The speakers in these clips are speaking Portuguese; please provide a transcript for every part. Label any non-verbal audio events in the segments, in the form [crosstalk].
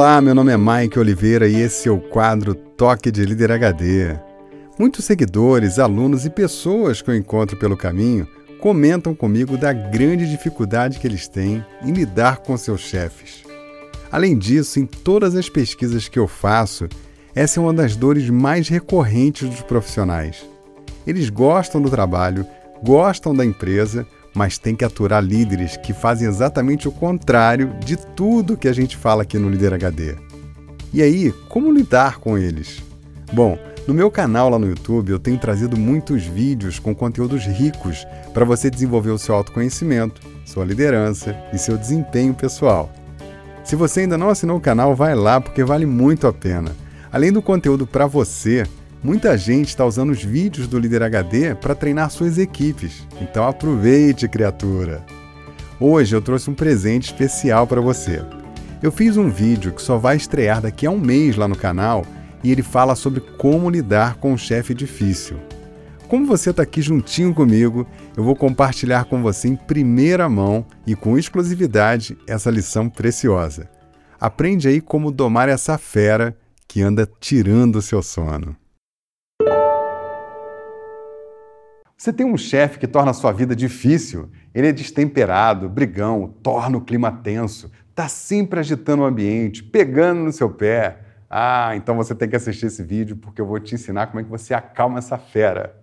Olá, meu nome é Mike Oliveira e esse é o quadro Toque de Líder HD. Muitos seguidores, alunos e pessoas que eu encontro pelo caminho comentam comigo da grande dificuldade que eles têm em lidar com seus chefes. Além disso, em todas as pesquisas que eu faço, essa é uma das dores mais recorrentes dos profissionais. Eles gostam do trabalho, gostam da empresa, mas têm que aturar líderes que fazem exatamente o contrário de tudo que a gente fala aqui no Líder HD. E aí, como lidar com eles? Bom, no meu canal lá no YouTube eu tenho trazido muitos vídeos com conteúdos ricos para você desenvolver o seu autoconhecimento, sua liderança e seu desempenho pessoal. Se você ainda não assinou o canal, vai lá porque vale muito a pena. Além do conteúdo para você, Muita gente está usando os vídeos do Líder HD para treinar suas equipes, então aproveite, criatura! Hoje eu trouxe um presente especial para você. Eu fiz um vídeo que só vai estrear daqui a um mês lá no canal e ele fala sobre como lidar com um chefe difícil. Como você está aqui juntinho comigo, eu vou compartilhar com você em primeira mão e com exclusividade essa lição preciosa. Aprende aí como domar essa fera que anda tirando o seu sono. Você tem um chefe que torna a sua vida difícil. Ele é destemperado, brigão, torna o clima tenso, está sempre agitando o ambiente, pegando no seu pé. Ah, então você tem que assistir esse vídeo porque eu vou te ensinar como é que você acalma essa fera.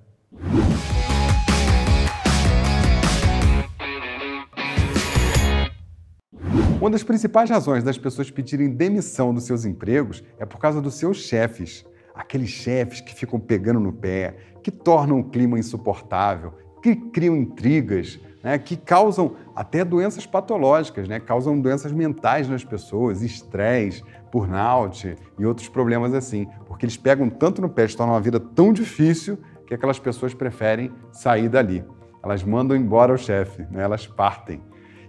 Uma das principais razões das pessoas pedirem demissão dos seus empregos é por causa dos seus chefes aqueles chefes que ficam pegando no pé, que tornam o clima insuportável, que criam intrigas, né, que causam até doenças patológicas, né, causam doenças mentais nas pessoas, estresse, burnout e outros problemas assim, porque eles pegam tanto no pé, eles tornam a vida tão difícil que aquelas pessoas preferem sair dali. Elas mandam embora o chefe, né, elas partem.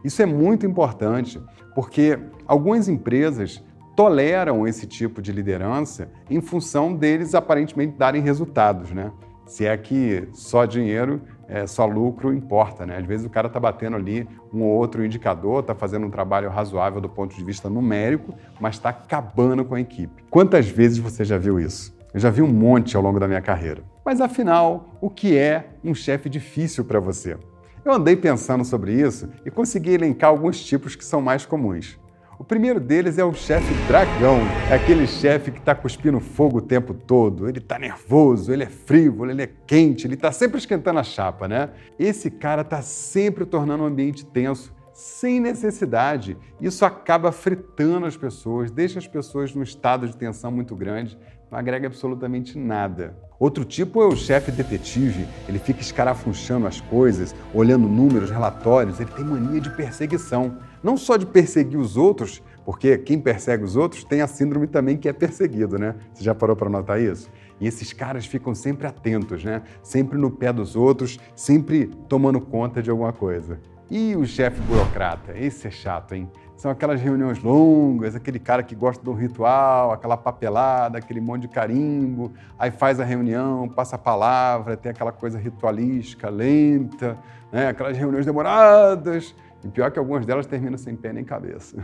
Isso é muito importante porque algumas empresas toleram esse tipo de liderança em função deles aparentemente darem resultados, né? Se é que só dinheiro, é, só lucro importa, né? Às vezes o cara está batendo ali um ou outro indicador, está fazendo um trabalho razoável do ponto de vista numérico, mas está acabando com a equipe. Quantas vezes você já viu isso? Eu já vi um monte ao longo da minha carreira. Mas afinal, o que é um chefe difícil para você? Eu andei pensando sobre isso e consegui elencar alguns tipos que são mais comuns. O primeiro deles é o chefe dragão, é aquele chefe que está cuspindo fogo o tempo todo. Ele está nervoso, ele é frívolo, ele é quente, ele está sempre esquentando a chapa, né? Esse cara está sempre tornando o ambiente tenso, sem necessidade. Isso acaba fritando as pessoas, deixa as pessoas num estado de tensão muito grande, não agrega absolutamente nada. Outro tipo é o chefe detetive. Ele fica escarafunchando as coisas, olhando números, relatórios, ele tem mania de perseguição. Não só de perseguir os outros, porque quem persegue os outros tem a síndrome também que é perseguido, né? Você já parou para notar isso? E esses caras ficam sempre atentos, né? Sempre no pé dos outros, sempre tomando conta de alguma coisa. E o chefe burocrata? Esse é chato, hein? São aquelas reuniões longas, aquele cara que gosta do ritual, aquela papelada, aquele monte de carimbo, aí faz a reunião, passa a palavra, tem aquela coisa ritualística, lenta, né? aquelas reuniões demoradas. E pior que algumas delas terminam sem pé nem cabeça.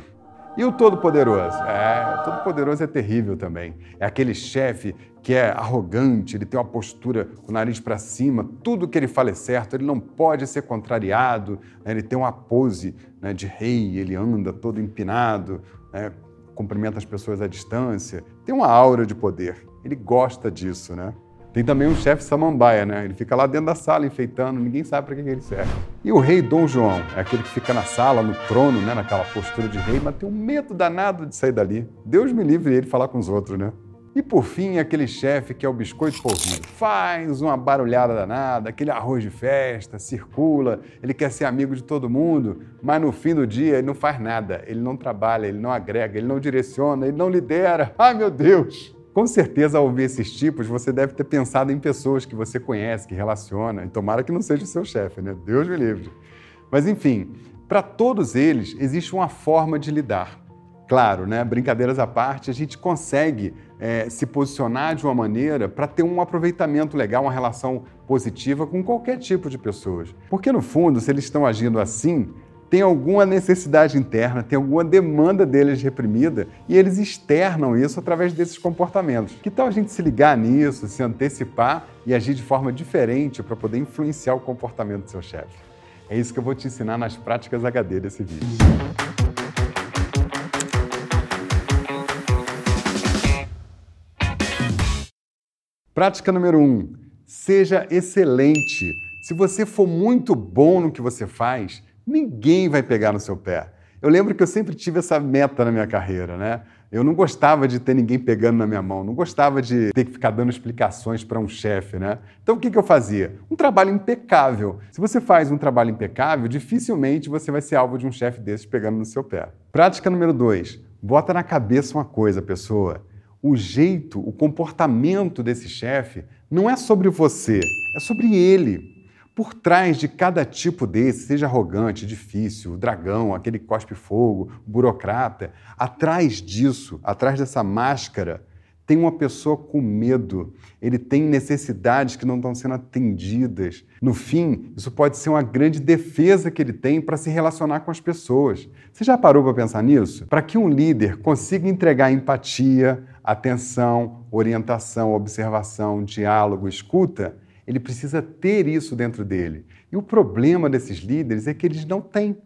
E o Todo-Poderoso? É, Todo-Poderoso é terrível também. É aquele chefe que é arrogante, ele tem uma postura com o nariz para cima, tudo que ele fala é certo, ele não pode ser contrariado, né? ele tem uma pose né, de rei, ele anda todo empinado, né? cumprimenta as pessoas à distância, tem uma aura de poder. Ele gosta disso, né? Tem também um chefe samambaia, né? Ele fica lá dentro da sala enfeitando, ninguém sabe para que, ele serve. E o rei Dom João, é aquele que fica na sala, no trono, né? naquela postura de rei, mas tem um medo danado de sair dali. Deus me livre ele falar com os outros, né? E por fim, aquele chefe que é o biscoito polvinho. Faz uma barulhada danada, aquele arroz de festa, circula, ele quer ser amigo de todo mundo, mas no fim do dia ele não faz nada, ele não trabalha, ele não agrega, ele não direciona, ele não lidera. Ai meu Deus! Com certeza, ao ouvir esses tipos, você deve ter pensado em pessoas que você conhece, que relaciona, e tomara que não seja o seu chefe, né? Deus me livre. Mas enfim, para todos eles existe uma forma de lidar. Claro, né? Brincadeiras à parte, a gente consegue é, se posicionar de uma maneira para ter um aproveitamento legal, uma relação positiva com qualquer tipo de pessoas. Porque no fundo, se eles estão agindo assim, tem alguma necessidade interna, tem alguma demanda deles reprimida e eles externam isso através desses comportamentos. Que tal a gente se ligar nisso, se antecipar e agir de forma diferente para poder influenciar o comportamento do seu chefe? É isso que eu vou te ensinar nas práticas HD desse vídeo. Prática número 1. Um, seja excelente. Se você for muito bom no que você faz, ninguém vai pegar no seu pé. Eu lembro que eu sempre tive essa meta na minha carreira, né? Eu não gostava de ter ninguém pegando na minha mão, não gostava de ter que ficar dando explicações para um chefe, né? Então o que, que eu fazia? Um trabalho impecável. Se você faz um trabalho impecável, dificilmente você vai ser alvo de um chefe desses pegando no seu pé. Prática número dois: bota na cabeça uma coisa, pessoa. O jeito, o comportamento desse chefe não é sobre você, é sobre ele. Por trás de cada tipo desse, seja arrogante, difícil, o dragão, aquele cospe fogo, o burocrata, atrás disso, atrás dessa máscara, tem uma pessoa com medo, ele tem necessidades que não estão sendo atendidas. No fim, isso pode ser uma grande defesa que ele tem para se relacionar com as pessoas. Você já parou para pensar nisso? Para que um líder consiga entregar empatia, atenção, orientação, observação, diálogo, escuta, ele precisa ter isso dentro dele. E o problema desses líderes é que eles não têm.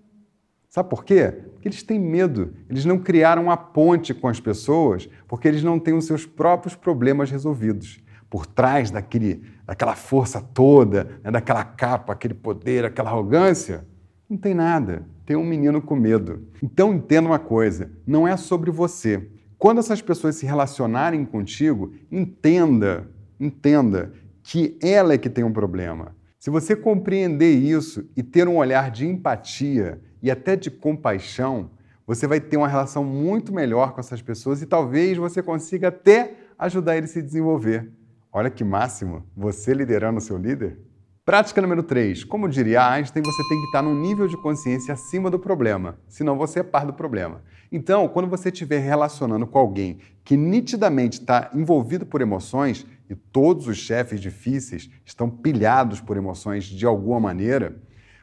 Sabe por quê? Porque eles têm medo. Eles não criaram a ponte com as pessoas porque eles não têm os seus próprios problemas resolvidos. Por trás daquele, daquela força toda, né, daquela capa, aquele poder, aquela arrogância, não tem nada. Tem um menino com medo. Então entenda uma coisa: não é sobre você. Quando essas pessoas se relacionarem contigo, entenda, entenda que ela é que tem um problema. Se você compreender isso e ter um olhar de empatia e até de compaixão, você vai ter uma relação muito melhor com essas pessoas e talvez você consiga até ajudar ele a se desenvolver. Olha que máximo, você liderando o seu líder. Prática número 3. Como diria Einstein, você tem que estar num nível de consciência acima do problema, senão você é par do problema. Então, quando você estiver relacionando com alguém que nitidamente está envolvido por emoções, e todos os chefes difíceis estão pilhados por emoções de alguma maneira,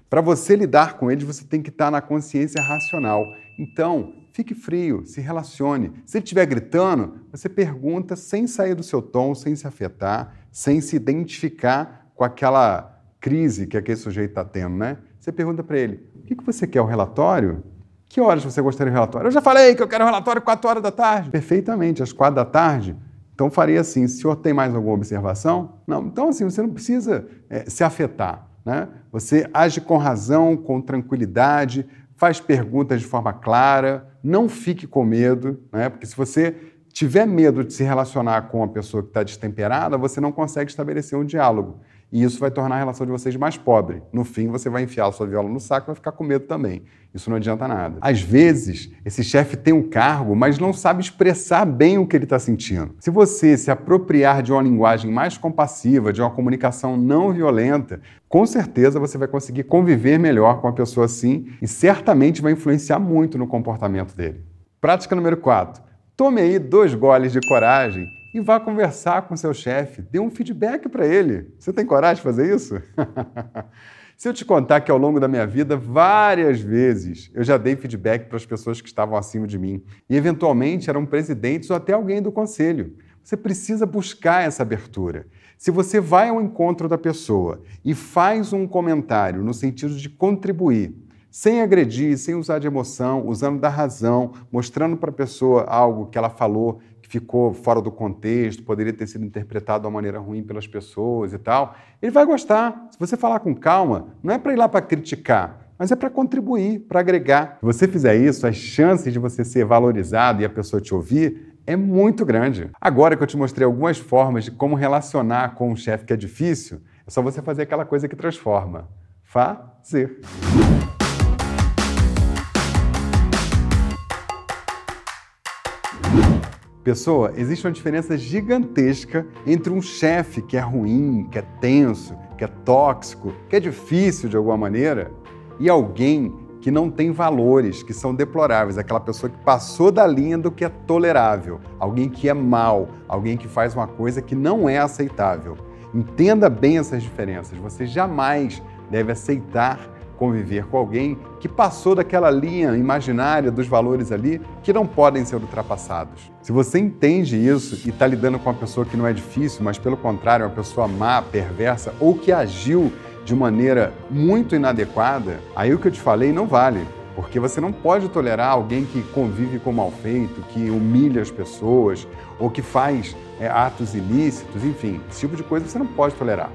para você lidar com eles, você tem que estar na consciência racional. Então, fique frio, se relacione. Se ele estiver gritando, você pergunta sem sair do seu tom, sem se afetar, sem se identificar com aquela crise que aquele sujeito está tendo, né? Você pergunta para ele: o que, que você quer? O relatório? Que horas você gostaria do relatório? Eu já falei que eu quero o relatório 4 horas da tarde. Perfeitamente, às 4 da tarde então faria assim: o senhor tem mais alguma observação? Não. Então, assim, você não precisa é, se afetar. Né? Você age com razão, com tranquilidade, faz perguntas de forma clara, não fique com medo, né? porque se você tiver medo de se relacionar com uma pessoa que está destemperada, você não consegue estabelecer um diálogo. E isso vai tornar a relação de vocês mais pobre. No fim, você vai enfiar a sua viola no saco e vai ficar com medo também. Isso não adianta nada. Às vezes, esse chefe tem um cargo, mas não sabe expressar bem o que ele está sentindo. Se você se apropriar de uma linguagem mais compassiva, de uma comunicação não violenta, com certeza você vai conseguir conviver melhor com a pessoa assim e certamente vai influenciar muito no comportamento dele. Prática número 4. Tome aí dois goles de coragem e vá conversar com seu chefe, dê um feedback para ele. Você tem coragem de fazer isso? [laughs] Se eu te contar que ao longo da minha vida, várias vezes, eu já dei feedback para as pessoas que estavam acima de mim e, eventualmente, eram presidentes ou até alguém do conselho. Você precisa buscar essa abertura. Se você vai ao encontro da pessoa e faz um comentário no sentido de contribuir, sem agredir, sem usar de emoção, usando da razão, mostrando para a pessoa algo que ela falou que ficou fora do contexto, poderia ter sido interpretado de uma maneira ruim pelas pessoas e tal, ele vai gostar. Se você falar com calma, não é para ir lá para criticar, mas é para contribuir, para agregar. Se você fizer isso, as chances de você ser valorizado e a pessoa te ouvir é muito grande. Agora que eu te mostrei algumas formas de como relacionar com um chefe que é difícil, é só você fazer aquela coisa que transforma. Fazer. Pessoa, existe uma diferença gigantesca entre um chefe que é ruim, que é tenso, que é tóxico, que é difícil de alguma maneira, e alguém que não tem valores, que são deploráveis, aquela pessoa que passou da linha do que é tolerável, alguém que é mal, alguém que faz uma coisa que não é aceitável. Entenda bem essas diferenças. Você jamais deve aceitar conviver com alguém que passou daquela linha imaginária dos valores ali que não podem ser ultrapassados. Se você entende isso e está lidando com uma pessoa que não é difícil, mas pelo contrário, é uma pessoa má, perversa ou que agiu de maneira muito inadequada, aí o que eu te falei não vale. Porque você não pode tolerar alguém que convive com mal feito, que humilha as pessoas ou que faz é, atos ilícitos, enfim, esse tipo de coisa você não pode tolerar.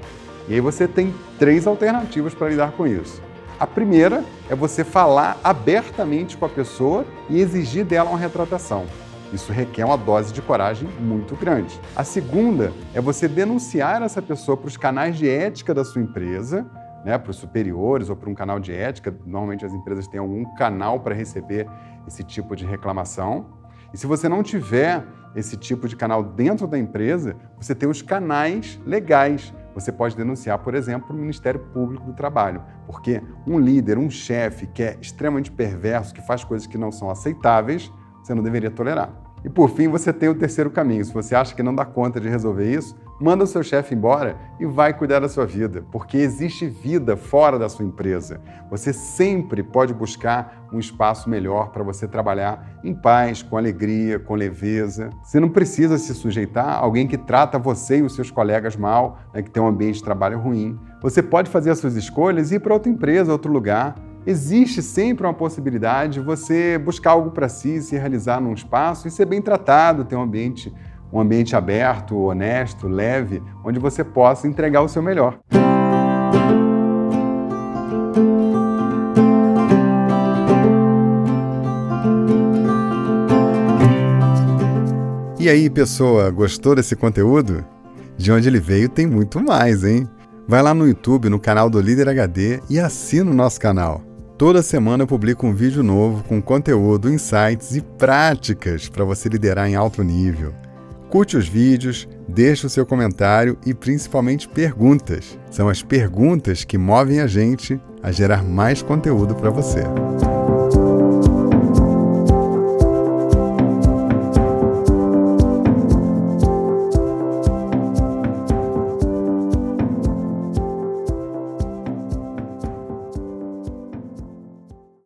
E aí você tem três alternativas para lidar com isso. A primeira é você falar abertamente com a pessoa e exigir dela uma retratação. Isso requer uma dose de coragem muito grande. A segunda é você denunciar essa pessoa para os canais de ética da sua empresa, né, para os superiores ou para um canal de ética. Normalmente as empresas têm algum canal para receber esse tipo de reclamação. E se você não tiver esse tipo de canal dentro da empresa, você tem os canais legais você pode denunciar, por exemplo, o Ministério Público do Trabalho, porque um líder, um chefe que é extremamente perverso, que faz coisas que não são aceitáveis, você não deveria tolerar. E por fim, você tem o terceiro caminho. Se você acha que não dá conta de resolver isso, manda o seu chefe embora e vai cuidar da sua vida, porque existe vida fora da sua empresa. Você sempre pode buscar um espaço melhor para você trabalhar em paz, com alegria, com leveza. Você não precisa se sujeitar a alguém que trata você e os seus colegas mal, né, que tem um ambiente de trabalho ruim. Você pode fazer as suas escolhas e ir para outra empresa, outro lugar existe sempre uma possibilidade de você buscar algo para si, se realizar num espaço e ser bem tratado, ter um ambiente, um ambiente aberto, honesto, leve, onde você possa entregar o seu melhor. E aí, pessoa, gostou desse conteúdo? De onde ele veio tem muito mais, hein? Vai lá no YouTube, no canal do Líder HD e assina o nosso canal. Toda semana eu publico um vídeo novo com conteúdo, insights e práticas para você liderar em alto nível. Curte os vídeos, deixe o seu comentário e principalmente perguntas. São as perguntas que movem a gente a gerar mais conteúdo para você.